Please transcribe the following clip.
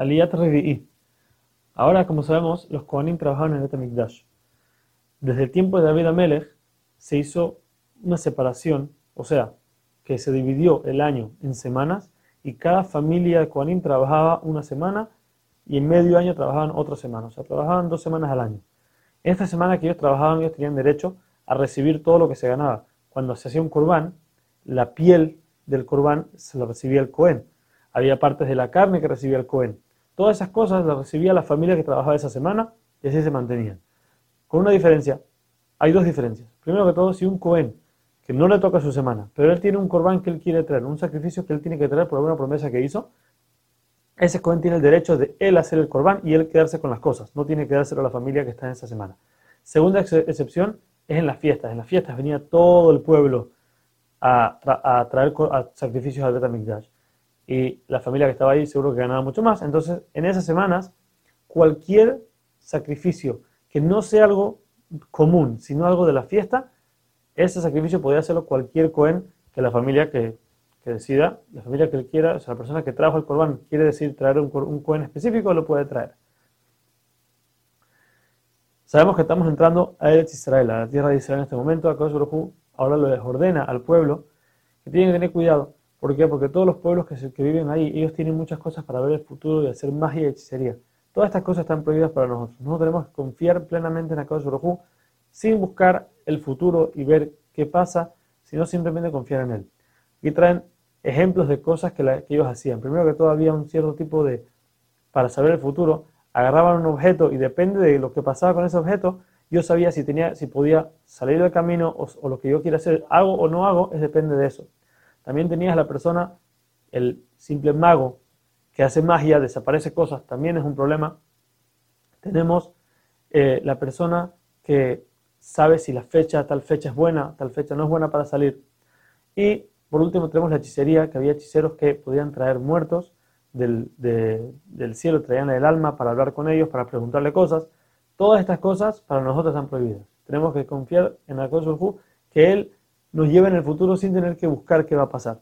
Aliyat Revi'i. Ahora, como sabemos, los Kohanim trabajaban en el Mikdash. Desde el tiempo de David Amelech se hizo una separación, o sea, que se dividió el año en semanas y cada familia de Kohanim trabajaba una semana y en medio año trabajaban otra semana, o sea, trabajaban dos semanas al año. Esta semana que ellos trabajaban, ellos tenían derecho a recibir todo lo que se ganaba. Cuando se hacía un corbán, la piel del corbán se lo recibía el Cohen. Había partes de la carne que recibía el Cohen. Todas esas cosas las recibía la familia que trabajaba esa semana y así se mantenían. Con una diferencia, hay dos diferencias. Primero que todo, si un Cohen que no le toca su semana, pero él tiene un corbán que él quiere traer, un sacrificio que él tiene que traer por alguna promesa que hizo, ese Cohen tiene el derecho de él hacer el corbán y él quedarse con las cosas. No tiene que dárselo a la familia que está en esa semana. Segunda excepción es en las fiestas. En las fiestas venía todo el pueblo a, traer sacrificios al Betamikdash. Y la familia que estaba ahí seguro que ganaba mucho más. Entonces, en esas semanas, cualquier sacrificio que no sea algo común, sino algo de la fiesta, ese sacrificio podía hacerlo cualquier Cohen que la familia que, decida, la familia que él quiera, o sea, la persona que trajo el Corban quiere decir traer un, Cohen específico, lo puede traer. Sabemos que estamos entrando a Eretz Israel, a la tierra de Israel en este momento. Akadosh Baruj ahora les ordena al pueblo que tienen que tener cuidado. ¿Por qué? Porque todos los pueblos que, que, viven ahí, ellos tienen muchas cosas para ver el futuro y hacer magia y hechicería. Todas estas cosas están prohibidas para nosotros. Nosotros tenemos que confiar plenamente en Akadosh Baruj sin buscar el futuro y ver qué pasa, sino simplemente confiar en él. Y traen ejemplos de cosas que, que ellos hacían. Primero que todo había un cierto tipo de, para saber el futuro, agarraban un objeto y depende de lo que pasaba con ese objeto, yo sabía si, tenía, si podía salir del camino o, lo que yo quiera hacer, hago o no hago, es depende de eso. También tenías la persona, el simple mago que hace magia, desaparece cosas, también es un problema. Tenemos eh, la persona que sabe si la fecha, tal fecha es buena, tal fecha no es buena para salir. Y por último tenemos la hechicería, que había hechiceros que podían traer muertos del, cielo, traían el alma para hablar con ellos, para preguntarle cosas. Todas estas cosas para nosotros están prohibidas. Tenemos que confiar en la cosa que Él nos lleve en el futuro sin tener que buscar qué va a pasar.